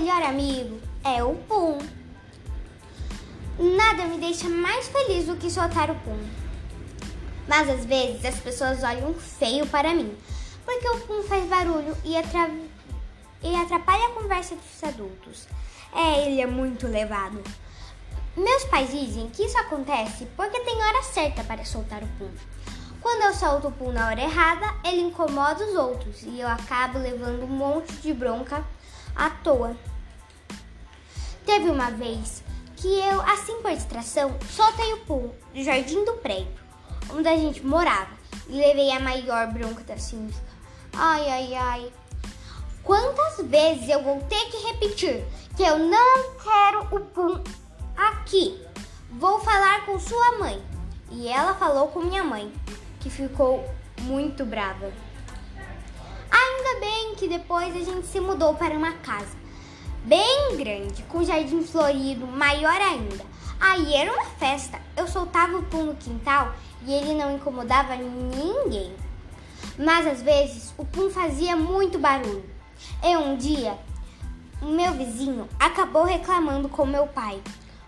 melhor amigo é o Pum. Nada me deixa mais feliz do que soltar o Pum. Mas às vezes as pessoas olham feio para mim, porque o Pum faz barulho e, atra... e atrapalha a conversa dos adultos. É, ele é muito levado. Meus pais dizem que isso acontece porque tem hora certa para soltar o Pum. Quando eu solto o Pum na hora errada, ele incomoda os outros e eu acabo levando um monte de bronca à toa. Teve uma vez que eu, assim por distração, soltei o Pum do jardim do prédio, onde a gente morava, e levei a maior bronca da Sims. Ai, ai, ai. Quantas vezes eu vou ter que repetir que eu não quero o Pum aqui? Vou falar com sua mãe. E ela falou com minha mãe, que ficou muito brava. Que depois a gente se mudou para uma casa bem grande, com jardim florido, maior ainda. Aí era uma festa. Eu soltava o pum no quintal e ele não incomodava ninguém. Mas às vezes o pum fazia muito barulho. E um dia, o meu vizinho acabou reclamando com meu pai.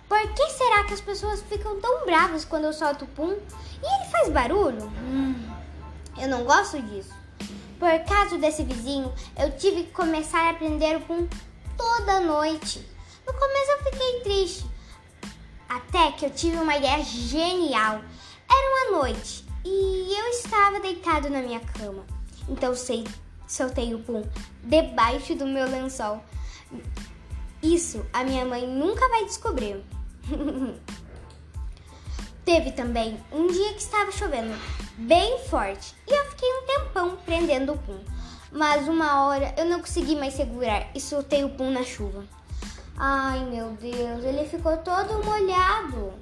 Por que será que as pessoas ficam tão bravas quando eu solto o pum? E ele faz barulho? Hum, eu não gosto disso. Por causa desse vizinho, eu tive que começar a aprender o pum toda noite. No começo eu fiquei triste, até que eu tive uma ideia genial. Era uma noite e eu estava deitado na minha cama. Então sei, soltei o pum debaixo do meu lençol. Isso a minha mãe nunca vai descobrir. Teve também um dia que estava chovendo bem forte e tempão prendendo o pum. Mas uma hora eu não consegui mais segurar e soltei o pum na chuva. Ai meu Deus, ele ficou todo molhado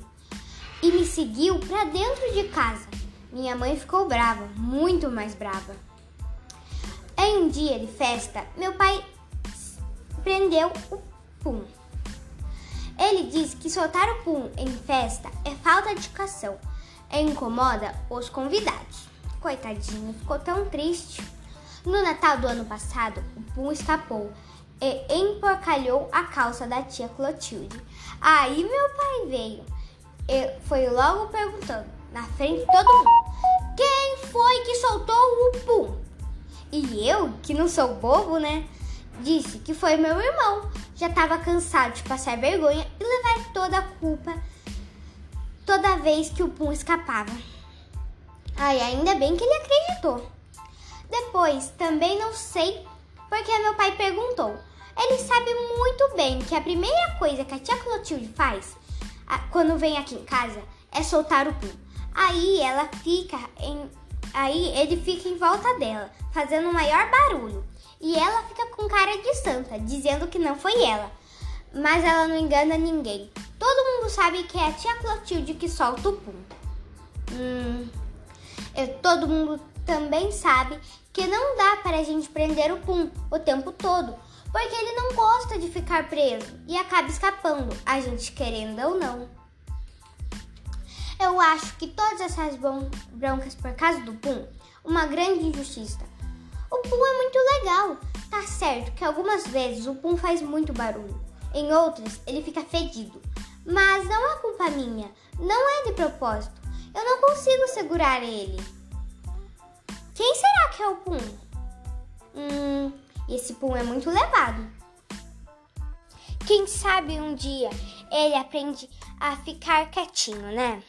e me seguiu para dentro de casa. Minha mãe ficou brava, muito mais brava. Em um dia de festa, meu pai prendeu o pum. Ele disse que soltar o pum em festa é falta de educação e incomoda os convidados. Coitadinho, ficou tão triste. No Natal do ano passado, o Pum escapou e emporcalhou a calça da tia Clotilde. Aí meu pai veio e foi logo perguntando, na frente de todo mundo, quem foi que soltou o Pum? E eu, que não sou bobo, né? Disse que foi meu irmão. Já estava cansado de passar vergonha e levar toda a culpa toda vez que o Pum escapava. Ai, ainda bem que ele acreditou. Depois, também não sei porque meu pai perguntou. Ele sabe muito bem que a primeira coisa que a tia Clotilde faz quando vem aqui em casa é soltar o pum. Aí ela fica em. Aí ele fica em volta dela, fazendo o maior barulho. E ela fica com cara de santa, dizendo que não foi ela. Mas ela não engana ninguém. Todo mundo sabe que é a tia Clotilde que solta o pum. Hum, todo mundo também sabe que não dá para a gente prender o Pum o tempo todo, porque ele não gosta de ficar preso e acaba escapando, a gente querendo ou não. Eu acho que todas essas broncas por causa do Pum, uma grande injustiça. O Pum é muito legal, tá certo que algumas vezes o Pum faz muito barulho, em outras ele fica fedido, mas não é culpa minha, não é de propósito, eu não consigo segurar ele. Quem será que é o Pum? Hum, esse Pum é muito levado. Quem sabe um dia ele aprende a ficar quietinho, né?